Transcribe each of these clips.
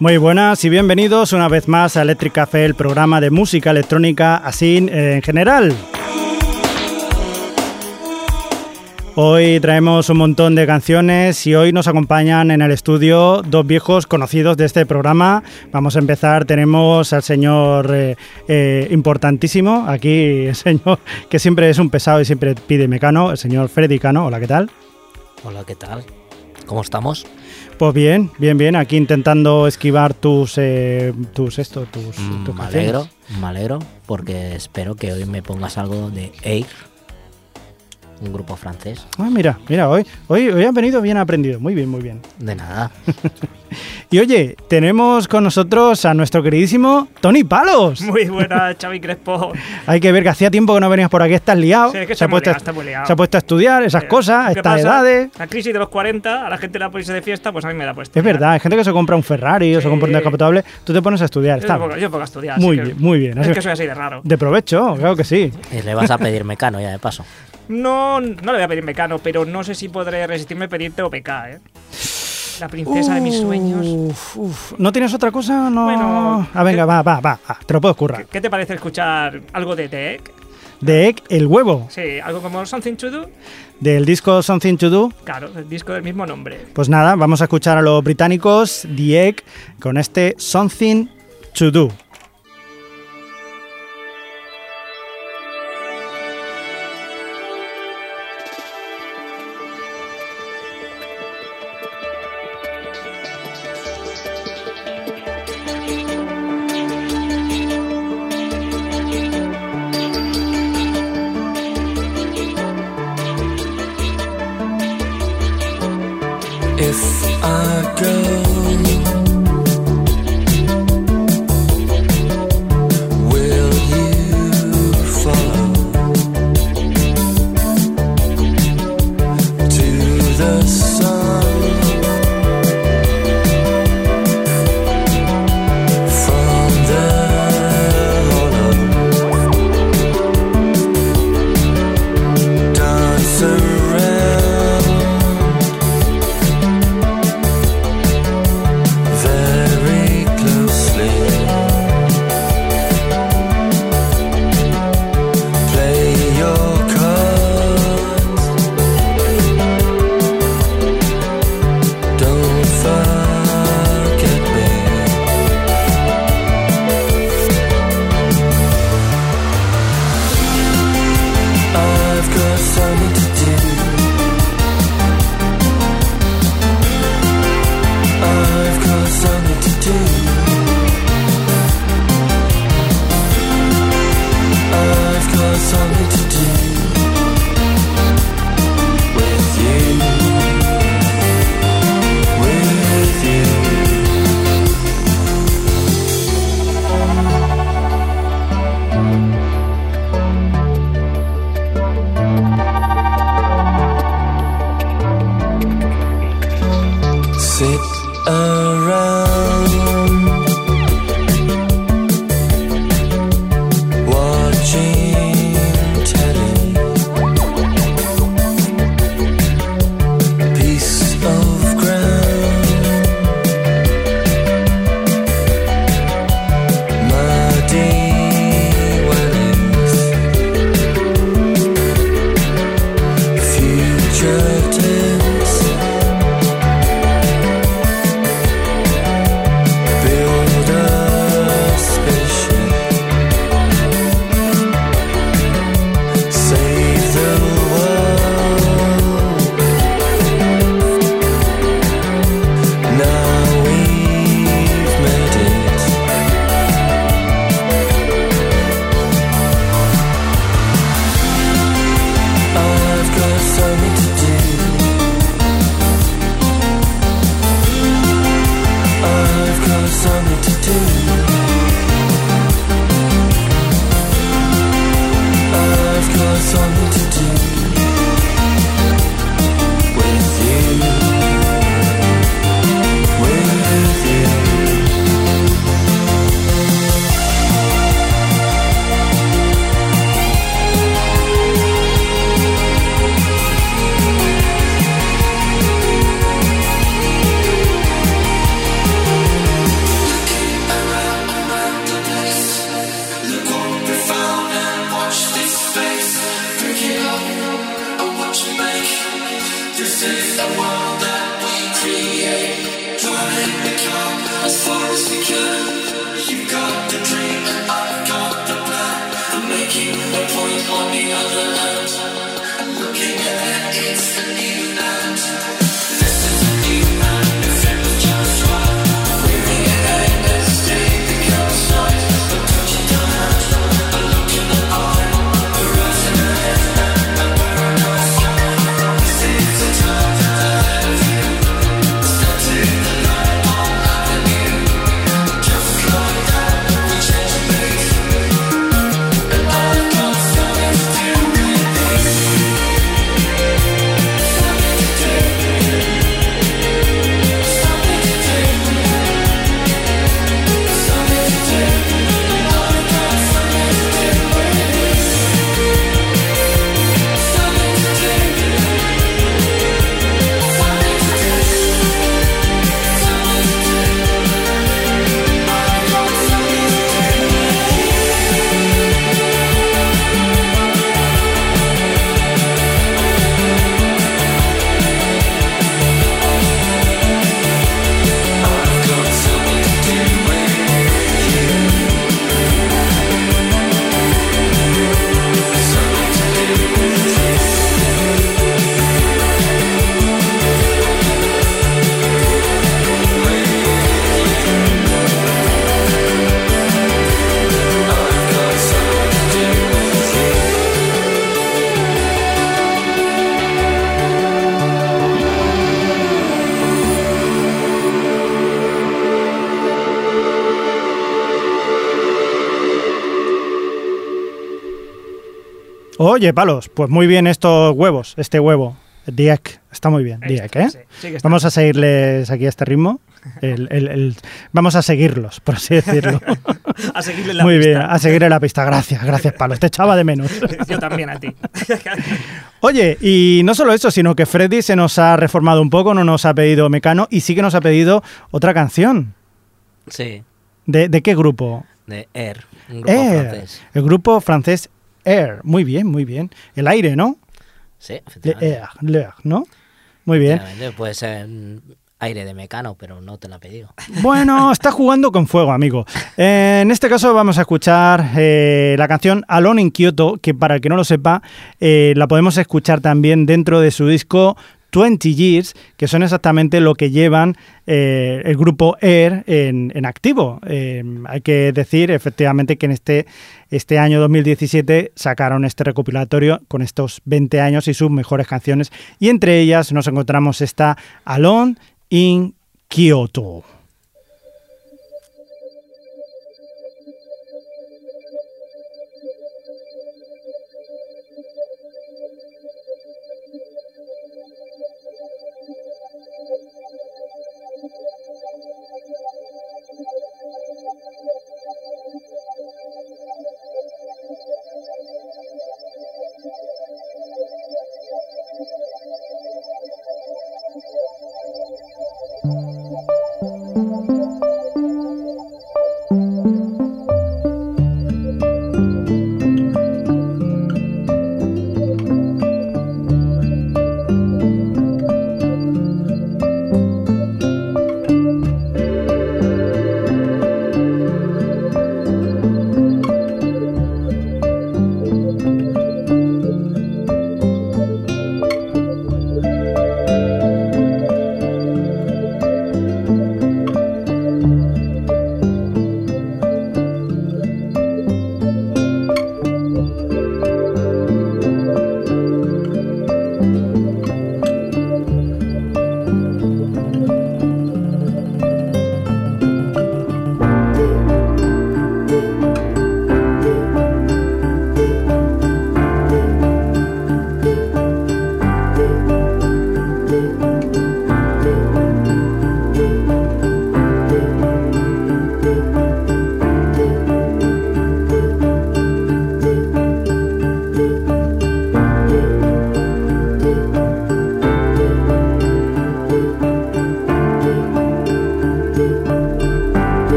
Muy buenas y bienvenidos una vez más a Electric Café, el programa de música electrónica así en general. Hoy traemos un montón de canciones y hoy nos acompañan en el estudio dos viejos conocidos de este programa. Vamos a empezar, tenemos al señor eh, eh, importantísimo, aquí el señor que siempre es un pesado y siempre pide mecano, el señor Freddy Cano. Hola, ¿qué tal? Hola, ¿qué tal? ¿Cómo estamos? Pues bien, bien, bien. Aquí intentando esquivar tus, eh, tus esto, tus, Mm, tus me alegro, me alegro, porque espero que hoy me pongas algo de Air, un grupo francés. Ah, mira, mira, hoy, hoy, hoy has venido bien aprendido. Muy bien, muy bien. De nada. Y oye, tenemos con nosotros a nuestro queridísimo Tony Palos. Muy buena, Xavi Crespo. Hay que ver que hacía tiempo que no venías por aquí, estás liado. Sí, es que se, ha puesto, se ha puesto a estudiar esas Eh, cosas, a ¿qué estas edades. La crisis de los 40, a la gente por irse de fiesta, pues a mí me da puesto. Es verdad, hay gente que se compra un Ferrari o se compra un descapotable. Tú te pones a estudiar. Yo Está pongo, yo pongo a estudiar. muy bien, muy bien. Es Así- que soy así de raro. De provecho, claro que sí. Y le vas a pedir mecano ya de paso. No, no le voy a pedir mecano, pero no sé si podré resistirme a pedirte OPK, ¿eh? La princesa de mis sueños. Uf, uf. ¿No tienes otra cosa? No. Bueno, ah, venga, ¿qué- va, va, va, va, Te lo puedo currar. ¿Qué te parece escuchar algo de Tech? De Egg, el huevo. Sí, algo como Something to Do. Del disco Something to Do. Claro, el disco del mismo nombre. Pues nada, vamos a escuchar a los británicos, The Egg, con este Something to Do. Oye, palos, pues muy bien estos huevos, este huevo. Diek, está muy bien, Diek, ¿eh? sí, sí que está. Vamos a seguirles aquí a este ritmo. El- el- el- vamos a seguirlos, por así decirlo. a seguirle la muy bien, pista. a seguirle la pista. Gracias, gracias, palos. Te echaba de menos. Yo también a ti. Oye, y no solo eso, sino que Freddy se nos ha reformado un poco, no nos ha pedido Mecano y sí que nos ha pedido otra canción. Sí, ¿De, de qué grupo? de Air, un grupo Air. francés. El grupo francés Air. Muy bien, muy bien. El aire, ¿no? Sí, Le efectivamente. Air, L'air, ¿no? Muy bien. Puede ser mm, aire de mecano, pero no te lo he pedido. Bueno, está jugando con fuego, amigo. Eh, en este caso vamos a escuchar eh, la canción Alone in Kyoto, que para el que no lo sepa, eh, la podemos escuchar también dentro de su disco 20 Years, que son exactamente lo que llevan eh, el grupo Air en, en activo. Eh, hay que decir, efectivamente, que en este, este año 2017 sacaron este recopilatorio con estos 20 años y sus mejores canciones, y entre ellas nos encontramos esta Alone in Kyoto.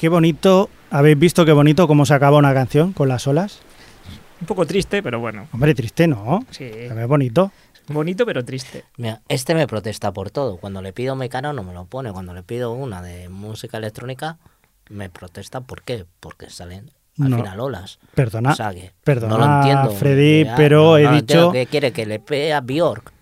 Qué bonito. ¿Habéis visto qué bonito cómo se acaba una canción con las olas? Un poco triste, pero bueno. Hombre, triste, ¿no? Sí. Es bonito. Bonito, pero triste. Mira, este me protesta por todo. Cuando le pido Mecano no me lo pone. Cuando le pido una de música electrónica, me protesta. ¿Por qué? Porque salen al No. final olas. Perdona. O sea que Perdona, no lo entiendo. Freddy, Ya, pero no- he dicho- ¿Qué quiere? ¿Que le pegue a Bjork?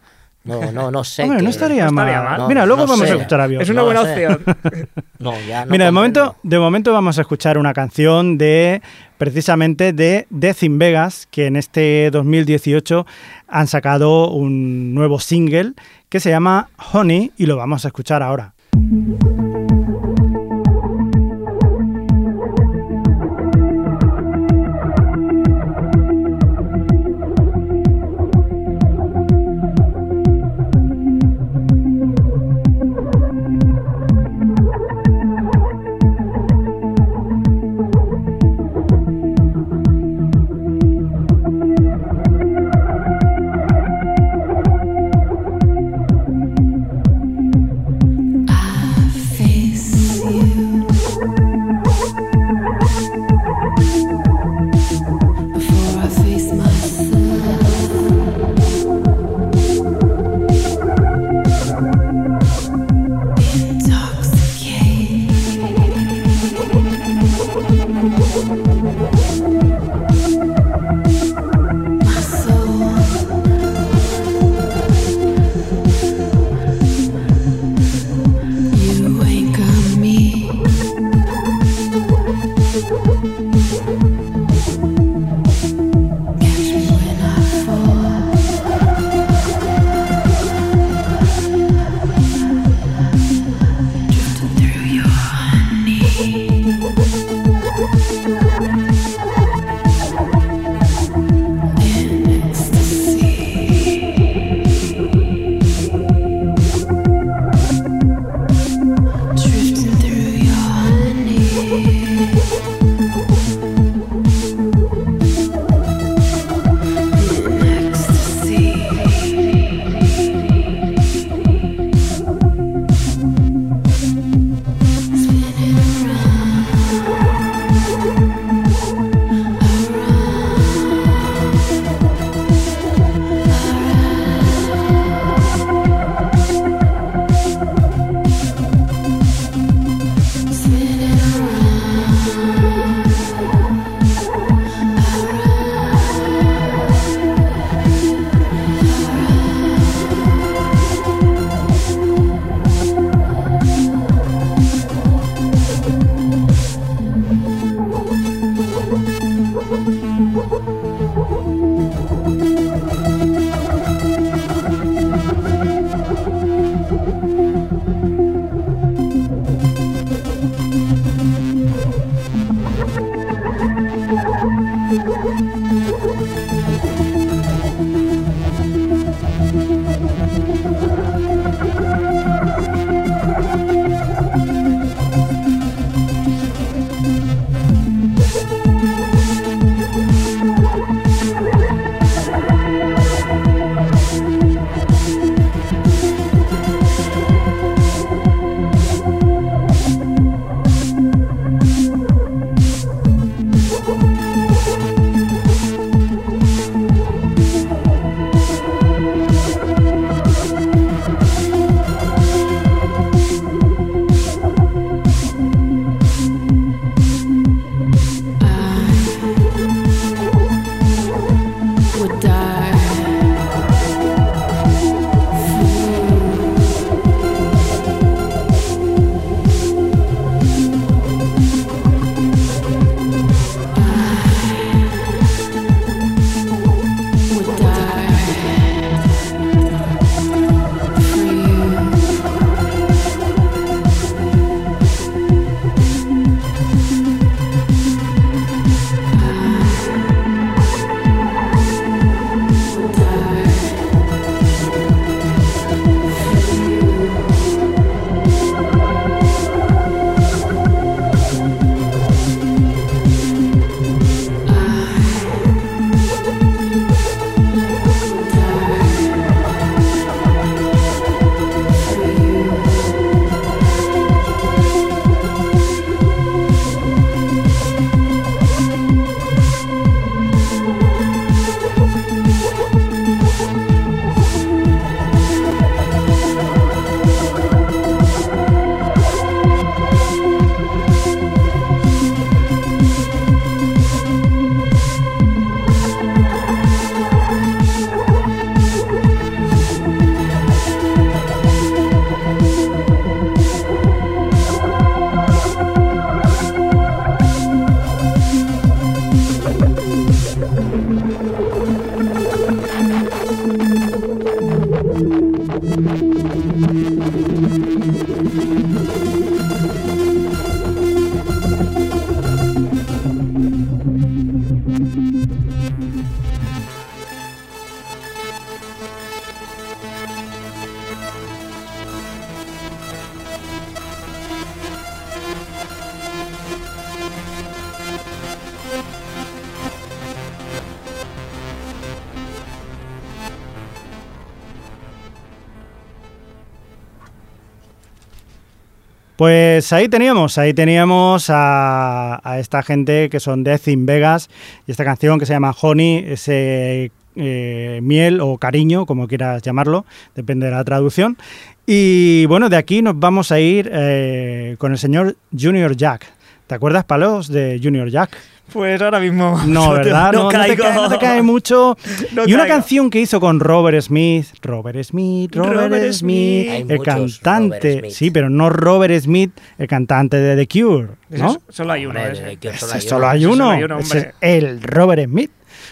No, no, no sé. Hombre, no estaría, no estaría mal. Mira, luego no vamos sé. a escuchar a. Es una No buena sé. opción. No, ya no Mira, de momento, de momento vamos a escuchar una canción de precisamente de Death in Vegas, que en este 2018 han sacado un nuevo single que se llama Honey y lo vamos a escuchar ahora. Pues ahí teníamos, ahí teníamos a, esta gente que son Death in Vegas y esta canción que se llama Honey, ese eh, miel o cariño, como quieras llamarlo, depende de la traducción. Y bueno, de aquí nos vamos a ir eh, con el señor Junior Jack. ¿Te acuerdas, Palos, de Junior Jack? Pues ahora mismo. No, ¿verdad? No, No, no te, cae, no te cae mucho. No y una caigo. canción que hizo con Robert Smith. Robert Smith, Robert, Robert Smith, Smith. Hay el cantante. Smith. Sí, pero no Robert Smith, el cantante de The Cure. ¿no? Solo hay uno. Hombre, ese. de que Ese solo hay uno. hay Ese uno. solo hay uno, Ese es hombre. el Robert Smith.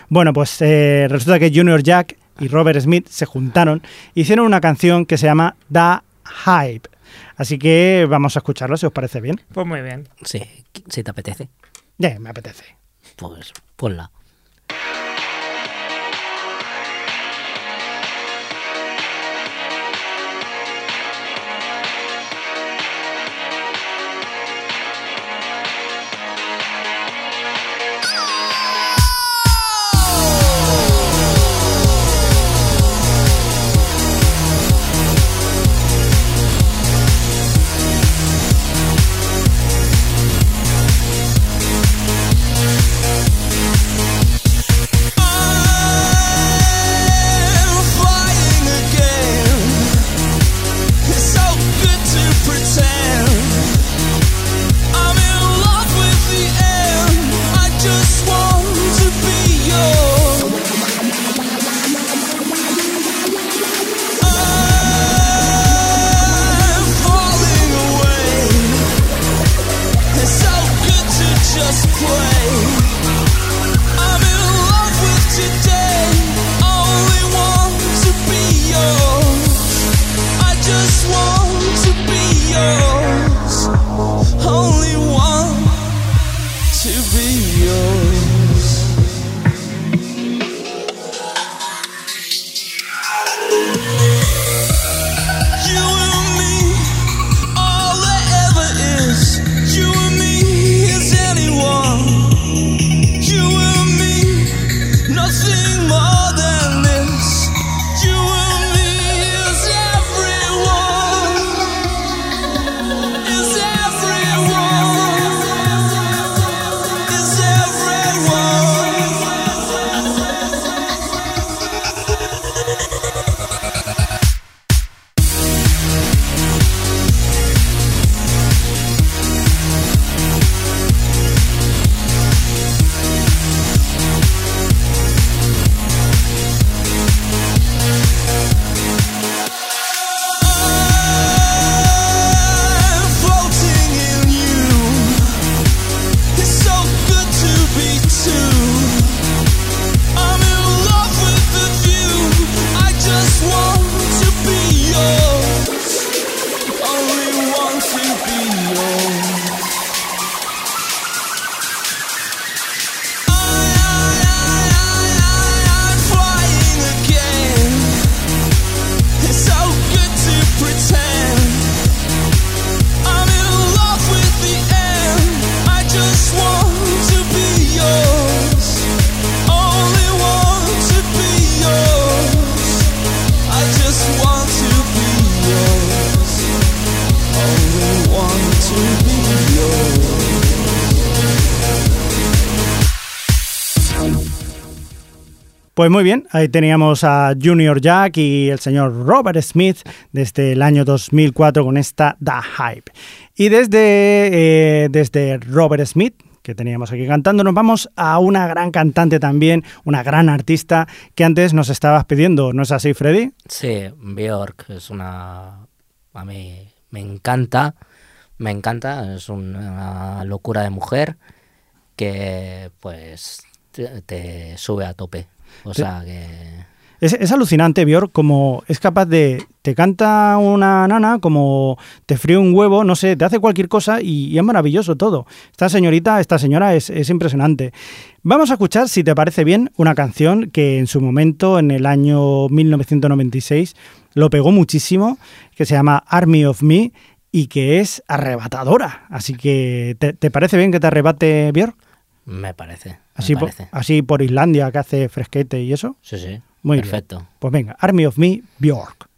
Bueno, pues eh, resulta que Junior Jack y Robert Smith se juntaron e hicieron una canción que se llama The Hype. Así que vamos a escucharlo si os parece bien. Pues muy bien. Sí, si te apetece, Ya, me apetece. pues ponla. Pues muy bien, ahí teníamos a Junior Jack y el señor Robert Smith desde el año 2004 con esta The Hype. Y desde, eh, desde Robert Smith, que teníamos aquí cantando, nos vamos a una gran cantante también, una gran artista que antes nos estabas pidiendo, ¿no es así, Freddy? Sí, Bjork es una... A mí me encanta, me encanta, es una locura de mujer que pues te, te sube a tope. O Te- sea que... Es, es alucinante, Björk, como es capaz de. Te canta una nana, como te fríe un huevo, no sé, te hace cualquier cosa y, y es maravilloso todo. Esta señorita, esta señora es, es impresionante. Vamos a escuchar, si te parece bien, una canción que en su momento, en el año 1996, lo pegó muchísimo, que se llama Army of Me y que es arrebatadora. Así que, ¿te, te parece bien que te arrebate, Björk? Me parece. Así, por, así por Islandia, que hace fresquete y eso. Sí, sí. Muy bien. Perfecto. Pues venga, Army of Me, Björk.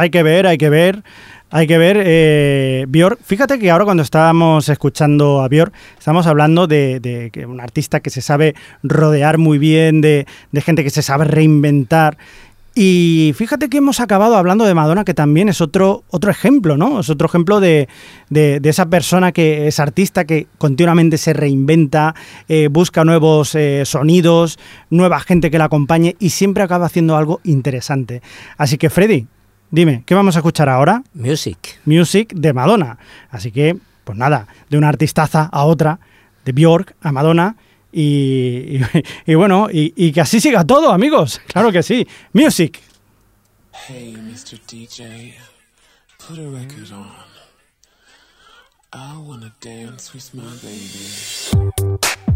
Hay que ver, hay que ver. Hay que ver, eh, Björk, fíjate que ahora cuando estábamos escuchando a Björk, estamos hablando de, un artista que se sabe rodear muy bien, de, gente que se sabe reinventar. Y fíjate que hemos acabado hablando de Madonna, que también es otro, otro ejemplo, ¿no? Es otro ejemplo de esa persona que es artista, que continuamente se reinventa, eh, busca nuevos eh, sonidos, nueva gente que la acompañe y siempre acaba haciendo algo interesante. Así que, Freddy, dime, ¿qué vamos a escuchar ahora? Music. Music de Madonna. Así que, pues nada, de una artistaza a otra, de Björk a Madonna. Y, y- y bueno, y, y que así siga todo, amigos. Claro que sí. Music. Hey, Mr. DJ, put a record on. I wanna dance with my baby.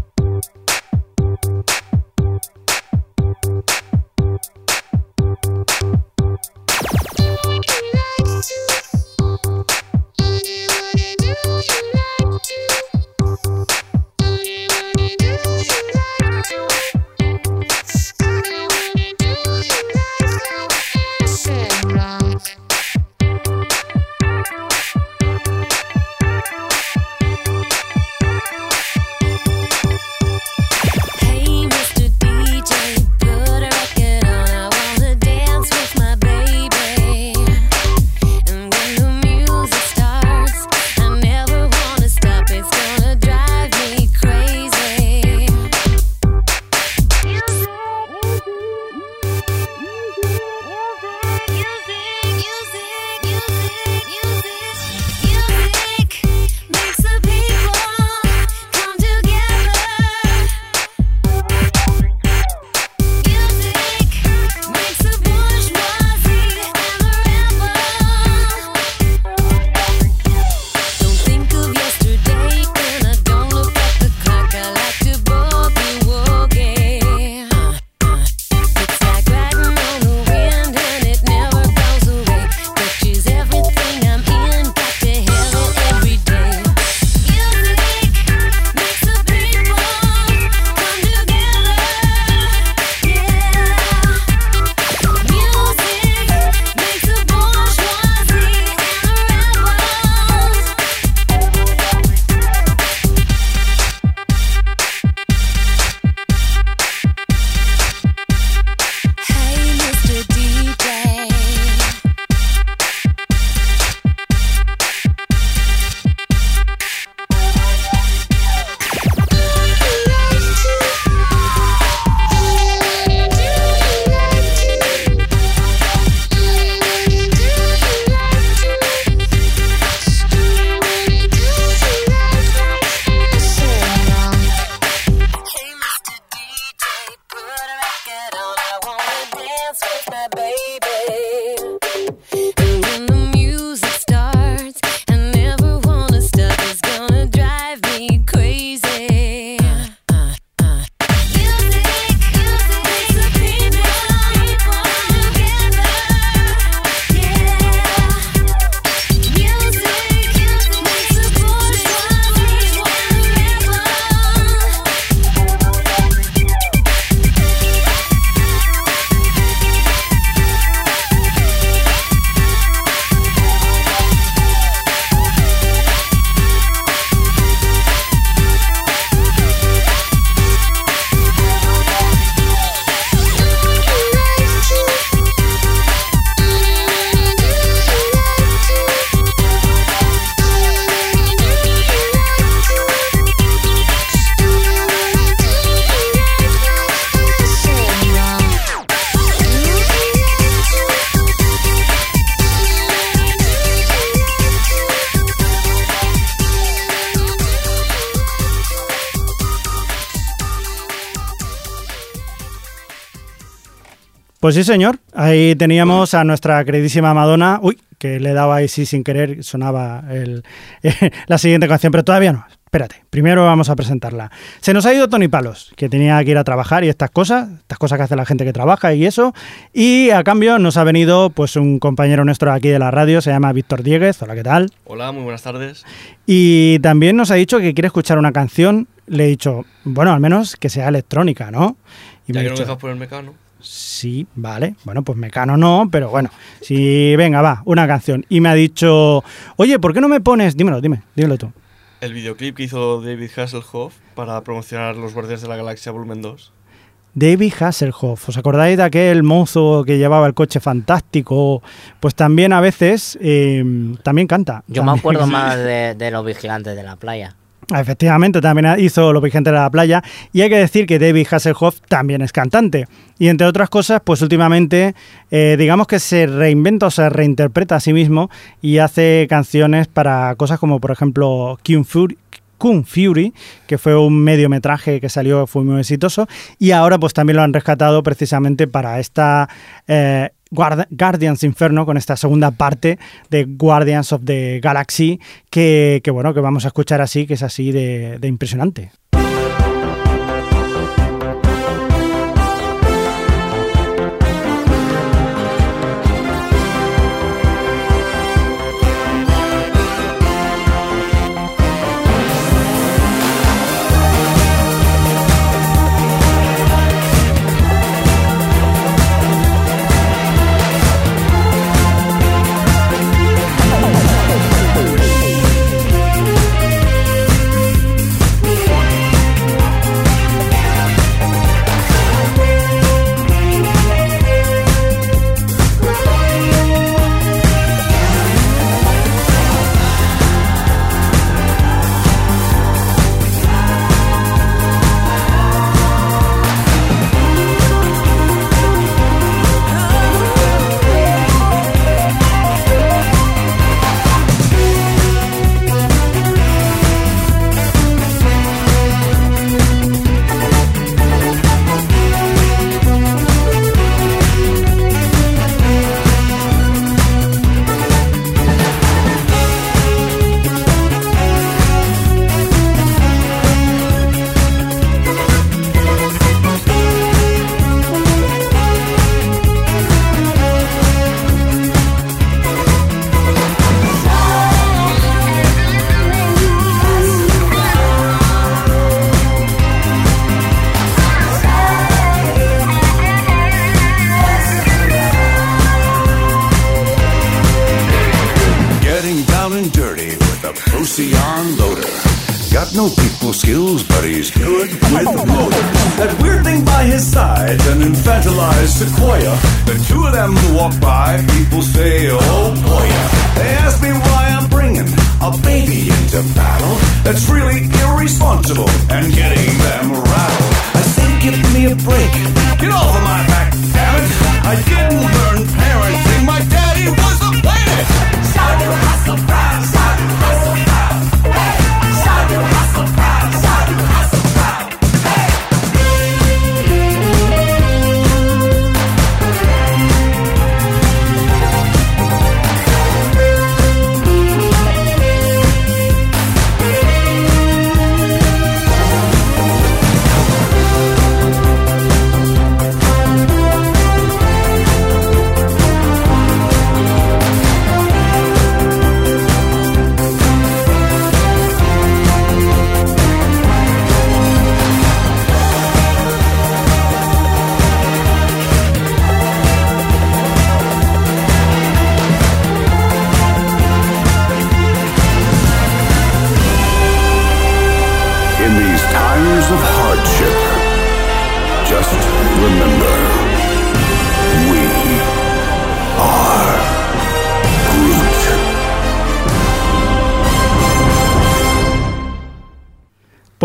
Pues sí, señor. Ahí teníamos a nuestra queridísima Madonna. Uy, que le daba ahí sí sin querer, sonaba el- la siguiente canción, pero todavía no. Espérate, primero vamos a presentarla. Se nos ha ido Tony Palos, que tenía que ir a trabajar y estas cosas, estas cosas que hace la gente que trabaja y eso. Y a cambio nos ha venido pues un compañero nuestro aquí de la radio, se llama Víctor Dieguez. Hola, ¿qué tal? Hola, muy buenas tardes. Y también nos ha dicho que quiere escuchar una canción. Le he dicho, bueno, al menos que sea electrónica, ¿no? Y ya me que ha no me dicho, dejas poner mecano. Sí, vale. Bueno, pues Mecano no, pero bueno. Sí, venga, va, una canción. Y me ha dicho, oye, ¿por qué no me pones? Dímelo, dime, dímelo tú. El videoclip que hizo David Hasselhoff para promocionar Los Guardianes de la Galaxia Volumen 2. David Hasselhoff, ¿os acordáis de aquel mozo que llevaba el coche fantástico? Pues también a veces, eh, también canta. Yo me acuerdo más de, de los vigilantes de la playa. Efectivamente, también hizo Los Vigilantes de la Playa y hay que decir que David Hasselhoff también es cantante. Y entre otras cosas, pues últimamente, eh, digamos que se reinventa o se reinterpreta a sí mismo y hace canciones para cosas como, por ejemplo, Kung Fury. Kung Fury, que fue un mediometraje que salió, fue muy exitoso, y ahora pues también lo han rescatado precisamente para esta eh, Guardians Inferno, con esta segunda parte de Guardians of the Galaxy, que, que, bueno, que vamos a escuchar así, que es así de impresionante.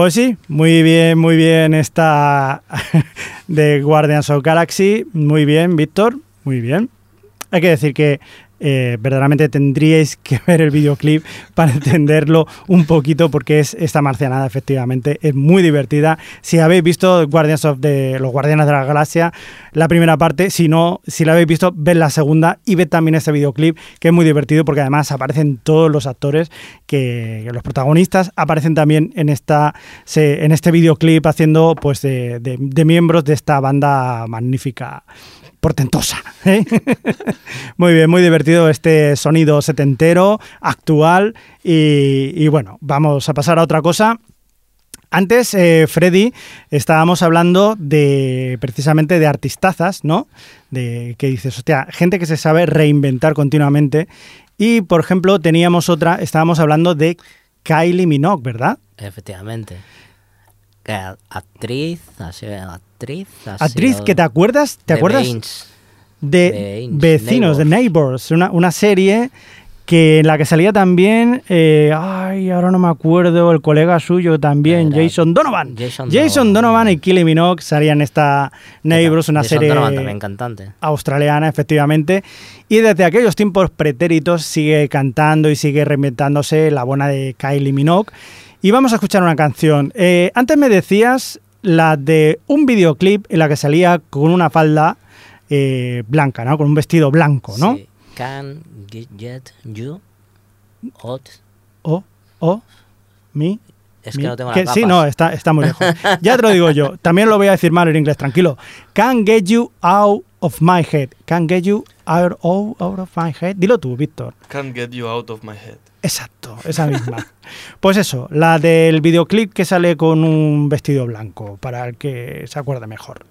Pues sí, muy bien, muy bien esta de Guardians of Galaxy. Muy bien, Víctor, muy bien. Hay que decir que eh, verdaderamente tendríais que ver el videoclip para entenderlo un poquito porque es esta marcianada efectivamente es muy divertida. Si habéis visto Guardians of the, los Guardianes de la Galaxia la primera parte si no si la habéis visto ved la segunda y ved también este videoclip que es muy divertido porque además aparecen todos los actores que, los protagonistas aparecen también en esta se- en este videoclip haciendo pues de- de miembros de esta banda magnífica portentosa. ¿eh? muy bien, muy divertido este sonido setentero, actual. Y, bueno, vamos a pasar a otra cosa. Antes, eh, Freddy, estábamos hablando de precisamente de artistazas, ¿no? De que dices, hostia, gente que se sabe reinventar continuamente. Y, por ejemplo, teníamos otra, estábamos hablando de Kylie Minogue, ¿verdad? Efectivamente. Actriz, ha sido actriz. sido que te acuerdas, ¿te acuerdas? De Vecinos, de Neighbors, una, una serie que en la que salía también, eh, ay, ahora no me acuerdo, el colega suyo también, Era Jason Donovan. Jason Jason Donovan. Donovan y Kylie Minogue salían en esta Neighbors, una Jason serie también cantante. australiana, efectivamente. Y desde aquellos tiempos pretéritos sigue cantando y sigue reinventándose la buena de Kylie Minogue. Y vamos a escuchar una canción. Eh, antes me decías la de un videoclip en la que salía con una falda eh, blanca, ¿no? Con un vestido blanco, ¿no? Sí. Can get, you out. O, o, mi. Es mi- que no tengo que- las Sí, no, está, está muy lejos. Ya te lo digo yo. También lo voy a decir mal en inglés, tranquilo. Can get you out of my head. Can get you out, out, out of my head. Dilo tú, Víctor. Can't get you out of my head. Exacto, esa misma. Pues eso, la del videoclip que sale con un vestido blanco, para el que se acuerde mejor.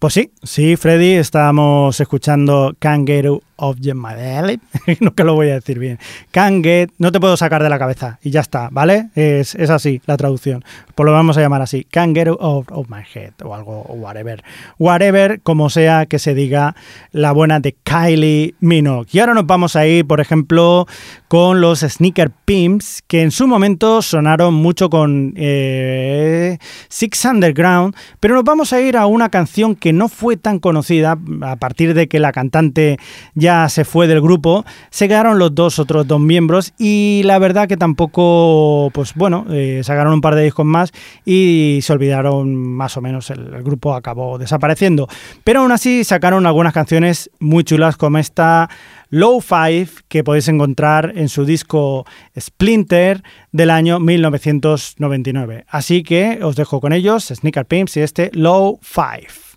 Pues sí, sí, Freddy, estábamos escuchando Can't Of Belly. no que lo voy a decir bien. Can't Get, no te puedo sacar de la cabeza y ya está, ¿vale? Es, es así la traducción. Pues lo vamos a llamar así. Can't Get of, of My Head o algo, whatever. Whatever, como sea que se diga la buena de Kylie Minogue. Y ahora nos vamos a ir, por ejemplo, con los Sneaker Pimps, que en su momento sonaron mucho con eh, Six Underground, pero nos vamos a ir a una canción que no fue tan conocida a partir de que la cantante ya se fue del grupo, se quedaron los dos otros dos miembros y la verdad que tampoco, pues bueno, eh, sacaron un par de discos más y se olvidaron más o menos, el, el grupo acabó desapareciendo, pero aún así sacaron algunas canciones muy chulas como esta Low Five que podéis encontrar en su disco Splinter del año 1999. Así que os dejo con ellos, Sneaker Pimps y este Low Five.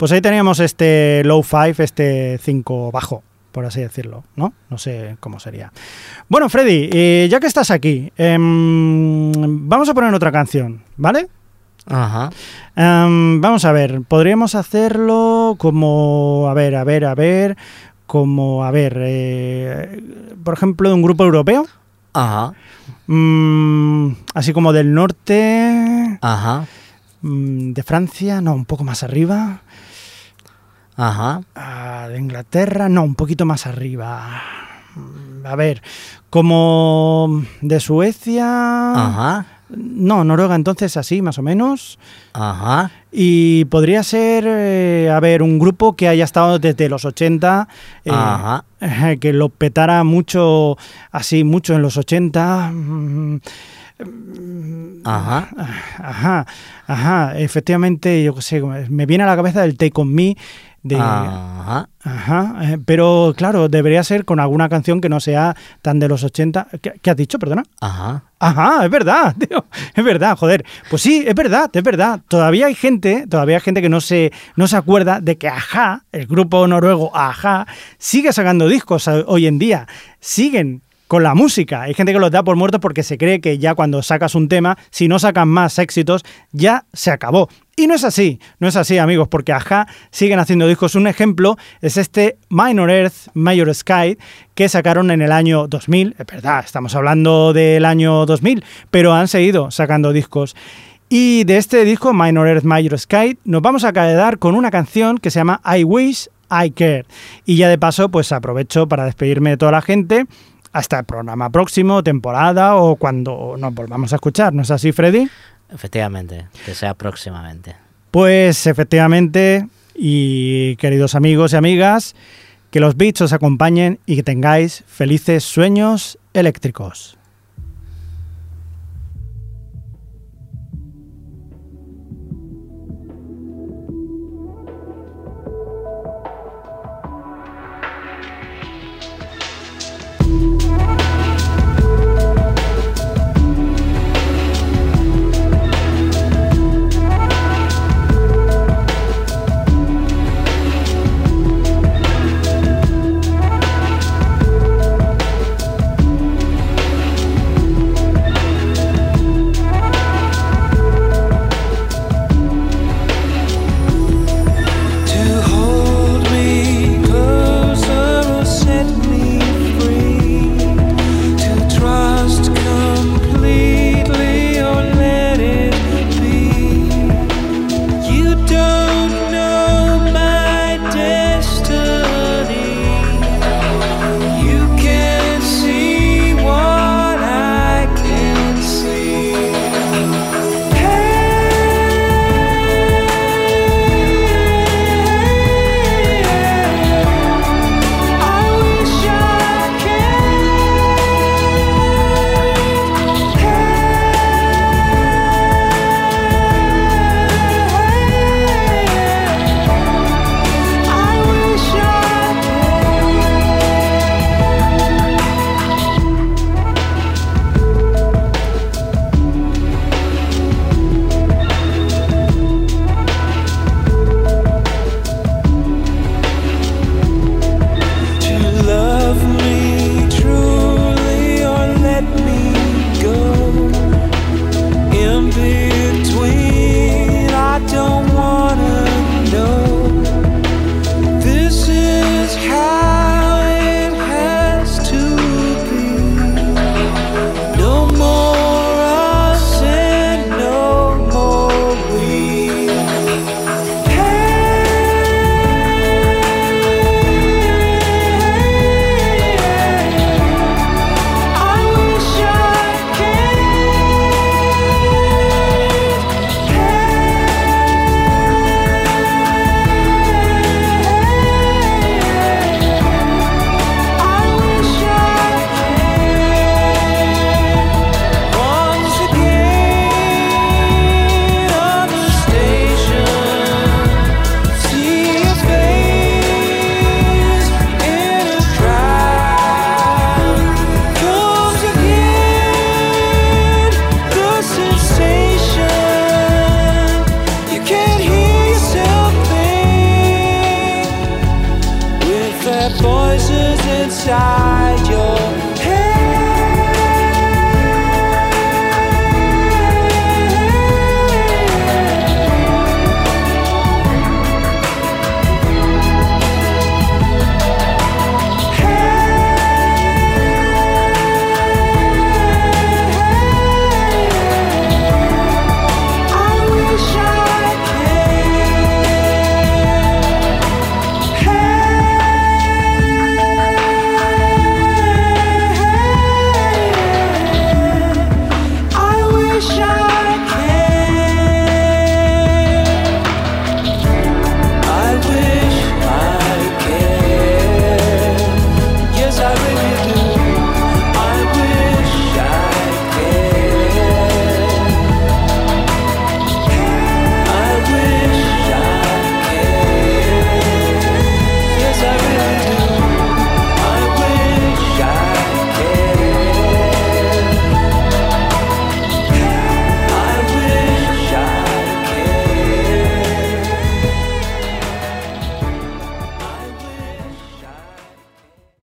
Pues ahí teníamos este low five, este 5 bajo, por así decirlo, ¿no? No sé cómo sería. Bueno, Freddy, eh, ya que estás aquí, em, vamos a poner otra canción, ¿vale? Ajá. Em, vamos a ver, podríamos hacerlo como, a ver, a ver, a ver, como, a ver, eh, por ejemplo, de un grupo europeo, Ajá. mm, así como del norte, Ajá. mm, de Francia, no, un poco más arriba, Ajá. ah, de Inglaterra, no, un poquito más arriba. Mm, A ver, como de Suecia, Ajá. no, Noruega entonces así, más o menos. Ajá. Y podría ser, eh, a ver, un grupo que haya estado desde los 80, eh, Ajá. que lo petara mucho, así, mucho en los 80. mm, Ajá. Ajá, ajá, efectivamente, yo qué sé, me viene a la cabeza el Take On Me de... Ajá. Ajá, eh, pero claro, debería ser con alguna canción que no sea tan de los 80. ¿Qué, qué has dicho, perdona? Ajá. Ajá, es verdad, tío, es verdad, joder. Pues sí, es verdad, es verdad. Todavía hay gente, todavía hay gente que no se, no se acuerda de que Ajá, el grupo noruego Ajá, sigue sacando discos hoy en día. Siguen con la música. Hay gente que los da por muertos porque se cree que ya cuando sacas un tema, si no sacas más éxitos, ya se acabó. Y no es así, no es así, amigos, porque Aja siguen haciendo discos. Un ejemplo es este Minor Earth, Major Sky, que sacaron en el año 2000. Es verdad, estamos hablando del año 2000, pero han seguido sacando discos. Y de este disco, Minor Earth, Major Sky, nos vamos a quedar con una canción que se llama I Wish I Care. Y ya de paso, pues aprovecho para despedirme de toda la gente. Hasta el programa próximo, temporada o cuando nos volvamos a escuchar. ¿No es así, Freddy? Efectivamente, que sea próximamente. Pues efectivamente, y queridos amigos y amigas, que los beats os acompañen y que tengáis felices sueños eléctricos.